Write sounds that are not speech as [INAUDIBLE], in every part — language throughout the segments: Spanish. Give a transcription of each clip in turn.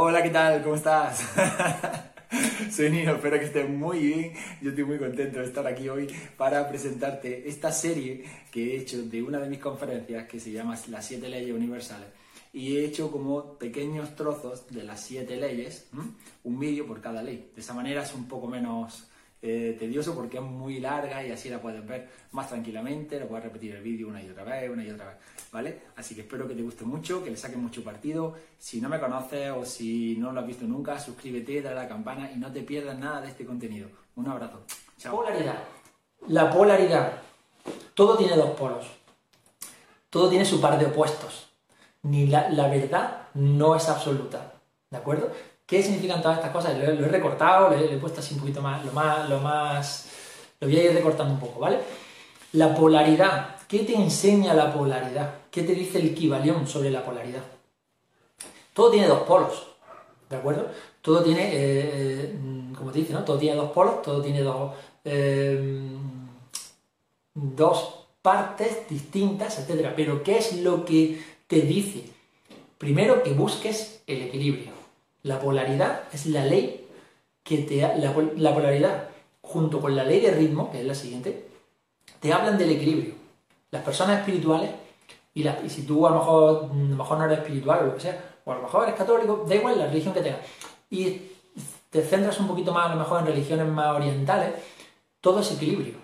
Hola, ¿qué tal? ¿Cómo estás? [LAUGHS] Soy Nino, espero que estés muy bien. Yo estoy muy contento de estar aquí hoy para presentarte esta serie que he hecho de una de mis conferencias que se llama Las siete leyes universales. Y he hecho como pequeños trozos de las siete leyes, un vídeo por cada ley. De esa manera es un poco menos eh, tedioso porque es muy larga y así la puedes ver más tranquilamente, lo puedes repetir el vídeo una y otra vez, una y otra vez, ¿vale? Así que espero que te guste mucho, que le saques mucho partido. Si no me conoces o si no lo has visto nunca, suscríbete, dale a la campana y no te pierdas nada de este contenido. Un abrazo. Chao. Polaridad. La polaridad. Todo tiene dos polos. Todo tiene su par de opuestos. Ni la, la verdad no es absoluta. ¿De acuerdo? ¿Qué significan todas estas cosas? Lo, he recortado, lo he, puesto así un poquito más, lo más, lo más, lo voy a ir recortando un poco, ¿vale? La polaridad. ¿Qué te enseña la polaridad? ¿Qué te dice el Kibalión sobre la polaridad? Todo tiene dos polos, ¿de acuerdo? Todo tiene, eh, como te dice, ¿no? Todo tiene dos polos, todo tiene dos, eh, dos partes distintas, etc. Pero ¿qué es lo que te dice? Primero que busques el equilibrio. La polaridad es la ley que te... La, la polaridad, junto con la ley de ritmo, que es la siguiente, te hablan del equilibrio. Las personas espirituales, y, y si tú a lo, mejor, a lo mejor no eres espiritual o lo que sea, o a lo mejor eres católico, da igual la religión que tengas, y te centras un poquito más a lo mejor en religiones más orientales, todo es equilibrio.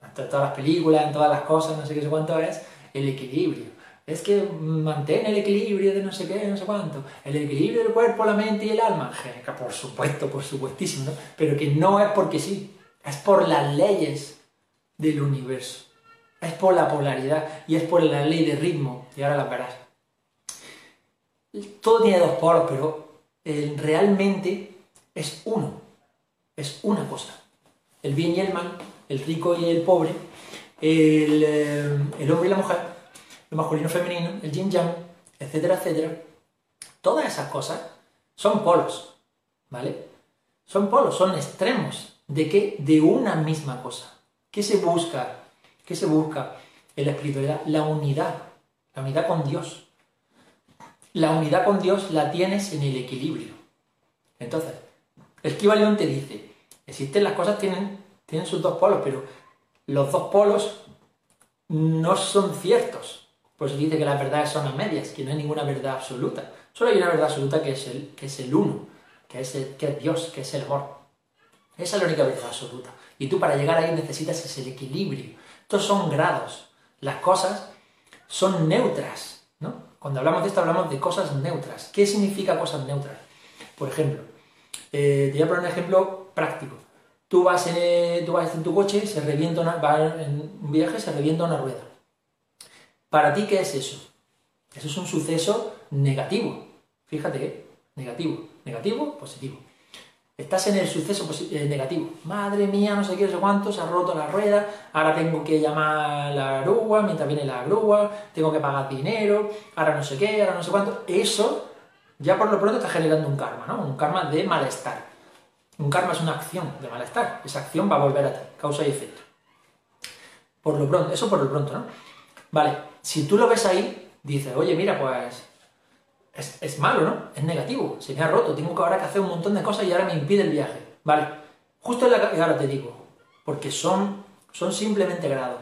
En todas las películas, en todas las cosas, no sé qué sé cuánto es, el equilibrio es que mantiene el equilibrio de no sé qué, no sé cuánto, el equilibrio del cuerpo, la mente y el alma. Por supuesto, por supuestísimo, ¿no? Pero que no es porque sí, es por las leyes del universo, es por la polaridad y es por la ley de ritmo, y ahora la verás. Todo tiene dos polos, pero eh, realmente es uno, es una cosa. El bien y el mal, el rico y el pobre, el, eh, el hombre y la mujer lo masculino femenino, el yin yang, etcétera, etcétera. Todas esas cosas son polos, ¿vale? Son polos, son extremos. ¿De qué? De una misma cosa. ¿Qué se busca? ¿Qué se busca en la espiritualidad? La unidad, la unidad con Dios. La unidad con Dios la tienes en el equilibrio. Entonces, el te dice, existen las cosas, tienen, tienen sus dos polos, pero los dos polos no son ciertos. Por eso dice que las verdades son a medias, que no hay ninguna verdad absoluta. Solo hay una verdad absoluta que es el, que es el uno, que es, que es Dios, que es el amor. Esa es la única verdad absoluta. Y tú para llegar ahí necesitas ese equilibrio. Estos son grados. Las cosas son neutras. ¿no? Cuando hablamos de esto hablamos de cosas neutras. ¿Qué significa cosas neutras? Por ejemplo, eh, te voy a poner un ejemplo práctico. Tú vas en, tú vas en tu coche, se revienta vas en un viaje, se revienta una rueda ¿Para ti qué es eso? Eso es un suceso negativo. Fíjate, ¿eh? negativo. Negativo, positivo. Estás en el suceso eh, negativo. Madre mía, no sé qué, no sé cuánto, se ha roto la rueda, ahora tengo que llamar a la grúa, mientras viene la grúa, tengo que pagar dinero, ahora no sé qué, ahora no sé cuánto. Eso ya por lo pronto está generando un karma, ¿no? Un karma de malestar. Un karma es una acción de malestar. Esa acción va a volver a ti, causa y efecto. Por lo pronto, eso por lo pronto, ¿no? Vale, si tú lo ves ahí, dices, oye, mira, pues es, malo, ¿no? Es negativo, se me ha roto, tengo que ahora que hacer un montón de cosas y ahora me impide el viaje. Vale, justo en la, ahora te digo, porque son, son simplemente grados.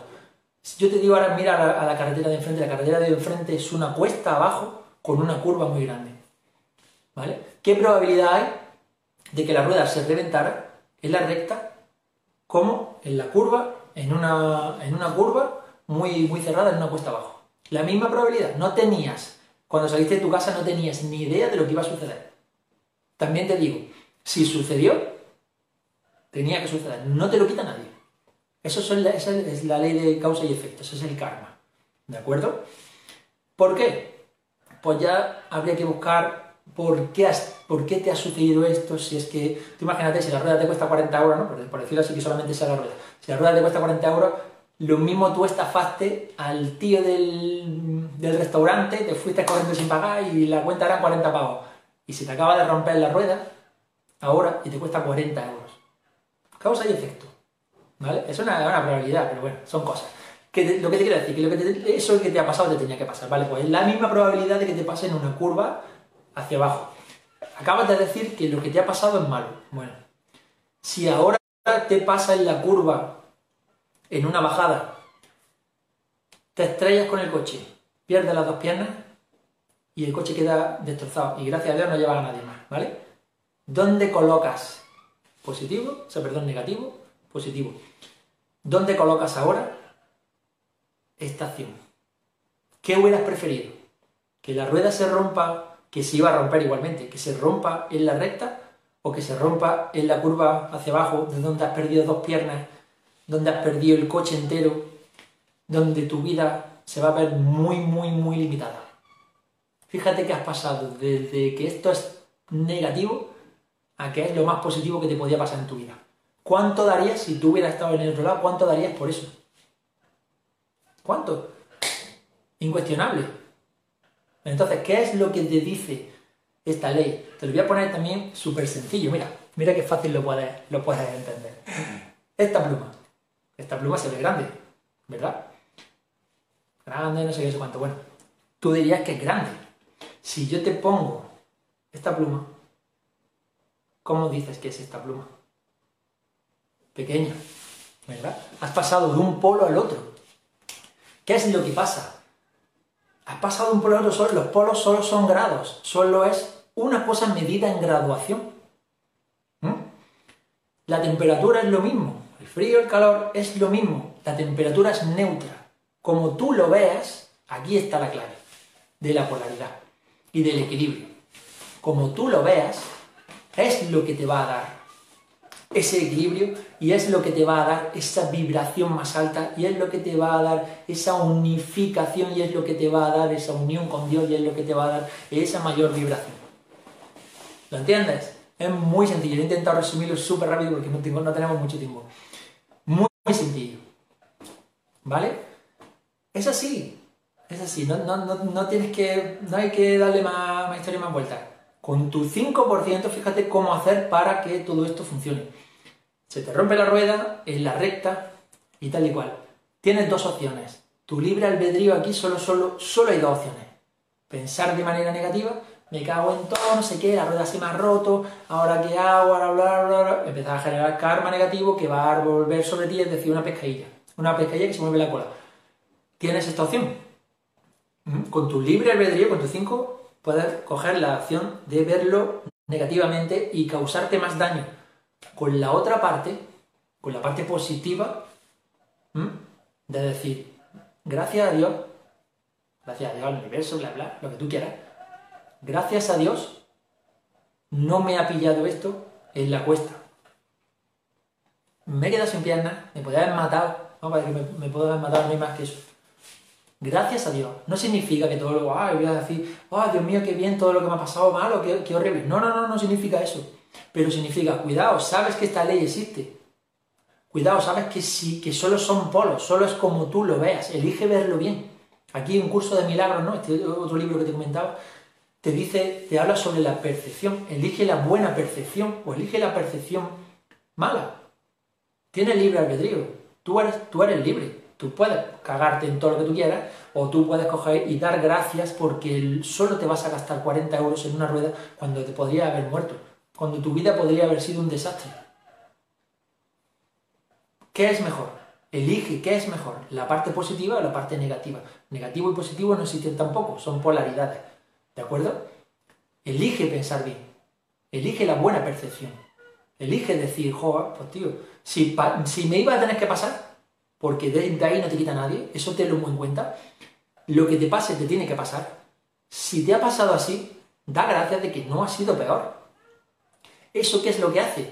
Si yo te digo ahora, mira a la, a la carretera de enfrente, la carretera de enfrente es una cuesta abajo con una curva muy grande. ¿Vale? ¿Qué probabilidad hay de que la rueda se reventara en la recta como en la curva, en una, en una curva muy, muy cerrada en una cuesta abajo. La misma probabilidad, no tenías, cuando saliste de tu casa no tenías ni idea de lo que iba a suceder. También te digo, si sucedió, tenía que suceder, no te lo quita nadie. Eso esa es la ley de causa y efecto, ese es el karma. ¿De acuerdo? ¿Por qué? Pues ya habría que buscar por qué, por qué te ha sucedido esto, si es que, tú imagínate, si la rueda te cuesta 40 euros, ¿no? por, decirlo así que solamente sea la rueda, si la rueda te cuesta 40 euros, lo mismo tú estafaste al tío del, restaurante, te fuiste corriendo sin pagar y la cuenta era 40 pavos. Y se te acaba de romper la rueda ahora y te cuesta 40 euros. Causa y efecto. ¿Vale? Es una, una probabilidad, pero bueno, son cosas. Que lo que te quiero decir, que, lo que eso que te ha pasado te tenía que pasar, ¿vale? Pues es la misma probabilidad de que te pase en una curva hacia abajo. acabas de decir que lo que te ha pasado es malo. Bueno, si ahora te pasa en la curva, en una bajada, te estrellas con el coche, pierdes las dos piernas y el coche queda destrozado y gracias a Dios no llevas a nadie más, ¿vale? ¿Dónde colocas positivo, o sea, perdón, negativo, positivo? ¿Dónde colocas ahora esta acción? ¿Qué hubieras preferido? ¿Que la rueda se rompa, que se iba a romper igualmente, que se rompa en la recta o que se rompa en la curva hacia abajo, de donde has perdido dos piernas, donde has perdido el coche entero, donde tu vida se va a ver muy, muy, muy limitada? Fíjate que has pasado desde que esto es negativo a que es lo más positivo que te podía pasar en tu vida. ¿Cuánto darías si tú hubieras estado en el otro lado? ¿Cuánto darías por eso? ¿Cuánto? Incuestionable. Entonces, ¿qué es lo que te dice esta ley? Te lo voy a poner también súper sencillo. Mira, mira qué fácil lo puedes, lo puedes entender. Esta pluma. Esta pluma se ve grande, ¿verdad? Grande, no sé qué, sé cuánto. Bueno, tú dirías que es grande. Si yo te pongo esta pluma ¿Cómo dices que es esta pluma? Pequeña, ¿verdad? Has pasado de un polo al otro. ¿Qué es lo que pasa? Has pasado de un polo al otro, los polos solo son grados, solo es una cosa medida en graduación. ¿Mm? La temperatura es lo mismo, el frío, el calor es lo mismo, la temperatura es neutra. Como tú lo veas, aquí está la clave de la polaridad y del equilibrio. Como tú lo veas, es lo que te va a dar ese equilibrio y es lo que te va a dar esa vibración más alta y es lo que te va a dar esa unificación y es lo que te va a dar esa unión con Dios y es lo que te va a dar esa mayor vibración. ¿Lo entiendes? Es muy sencillo. He intentado resumirlo súper rápido porque no, tenemos mucho tiempo. Muy, sencillo. ¿Vale? Es así. Es así. No, no, tienes que. No hay que darle más, más historia más vueltas. Con tu 5%, fíjate cómo hacer para que todo esto funcione. Se te rompe la rueda en la recta y tal y cual. Tienes dos opciones. Tu libre albedrío aquí solo, solo, solo hay dos opciones. Pensar de manera negativa, me cago en todo, no sé qué, la rueda se me ha roto, ahora qué hago, ahora bla, bla, bla, empezar a generar karma negativo que va a volver sobre ti, es decir, una pescadilla. Una pescadilla que se mueve la cola. Tienes esta opción. Con tu libre albedrío, con tu 5, puedes coger la acción de verlo negativamente y causarte más daño. Con la otra parte, con la parte positiva, de decir, gracias a Dios, gracias a Dios, al universo, bla, bla, lo que tú quieras, gracias a Dios, no me ha pillado esto en la cuesta. Me he quedado sin piernas, me podría haber matado, no, para que me, puedo haber matado, no hay más que eso. Gracias a Dios. No significa que todo lo voy a decir, oh, Dios mío, qué bien todo lo que me ha pasado malo, qué, qué horrible. No, no, no, no significa eso. Pero significa, cuidado, sabes que esta ley existe. Cuidado, sabes que sí, que solo son polos, solo es como tú lo veas. Elige verlo bien. Aquí un curso de milagros, ¿no? Este otro libro que te comentaba, te dice, te habla sobre la percepción. Elige la buena percepción o elige la percepción mala. Tienes libre albedrío. Tú eres, tú eres libre. Tú puedes cagarte en todo lo que tú quieras o tú puedes coger y dar gracias porque solo te vas a gastar 40 euros en una rueda cuando te podría haber muerto, cuando tu vida podría haber sido un desastre. ¿Qué es mejor? Elige qué es mejor, la parte positiva o la parte negativa. Negativo y positivo no existen tampoco, son polaridades. ¿De acuerdo? Elige pensar bien. Elige la buena percepción. Elige decir, joder, pues tío, si, si me iba a tener que pasar, porque de, ahí no te quita nadie, eso te lo en cuenta. Lo que te pase te tiene que pasar. Si te ha pasado así, da gracias de que no ha sido peor. ¿Eso qué es lo que hace?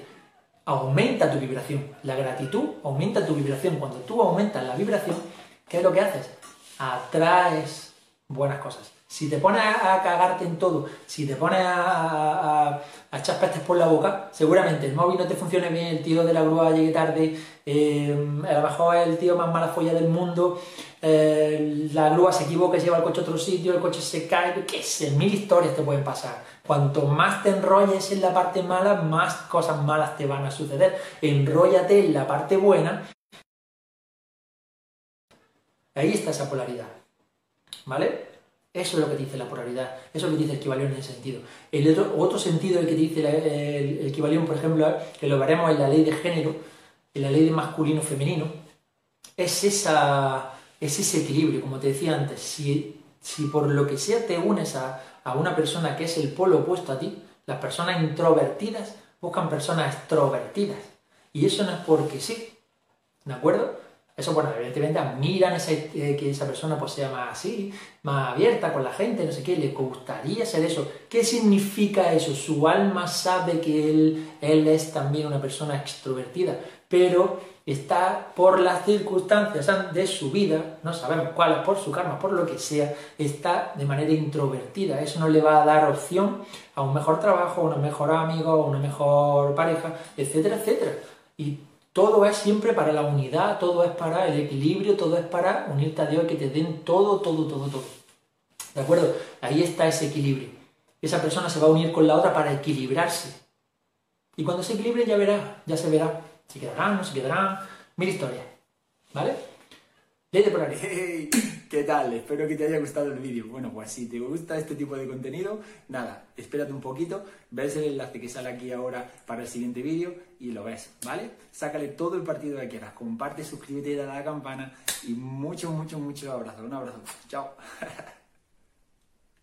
Aumenta tu vibración. La gratitud aumenta tu vibración. Cuando tú aumentas la vibración, ¿qué es lo que haces? Atraes buenas cosas. Si te pones a cagarte en todo, si te pones a, echar pestes por la boca, seguramente el móvil no te funcione bien, el tío de la grúa llegue tarde, eh, a es el tío más mala folla del mundo, eh, la grúa se equivoca y lleva el coche a otro sitio, el coche se cae, qué sé, mil historias te pueden pasar. Cuanto más te enrolles en la parte mala, más cosas malas te van a suceder. Enróllate en la parte buena. Ahí está esa polaridad. ¿Vale? Eso es lo que dice la polaridad, eso es lo que dice el equivalión en ese sentido. El otro, otro sentido el que dice el, el equivalión, por ejemplo, que lo veremos en la ley de género, en la ley de masculino-femenino, es, es ese equilibrio, como te decía antes. Si, si por lo que sea te unes a, a una persona que es el polo opuesto a ti, las personas introvertidas buscan personas extrovertidas. Y eso no es porque sí, ¿de acuerdo? Eso, bueno, evidentemente admiran eh, que esa persona pues, sea más así, más abierta con la gente, no sé qué, le gustaría ser eso. ¿Qué significa eso? Su alma sabe que él, él es también una persona extrovertida, pero está por las circunstancias de su vida, no sabemos cuáles, por su karma, por lo que sea, está de manera introvertida. Eso no le va a dar opción a un mejor trabajo, a un mejor amigo, a una mejor pareja, etcétera, etcétera. Y todo es siempre para la unidad, todo es para el equilibrio, todo es para unirte a Dios, que te den todo, todo, todo, todo. ¿De acuerdo? Ahí está ese equilibrio. Esa persona se va a unir con la otra para equilibrarse. Y cuando se equilibre ya verá, ya se verá. Si quedarán, no se quedarán, mil historias. ¿Vale? Ley de polaridad. ¿Qué tal? Espero que te haya gustado el vídeo. Bueno, pues si te gusta este tipo de contenido, nada, espérate un poquito, ves el enlace que sale aquí ahora para el siguiente vídeo y lo ves, ¿vale? Sácale todo el partido que quieras, comparte, suscríbete, dale a la campana y muchos, muchos, muchos abrazos. Un abrazo. Chao. [LAUGHS]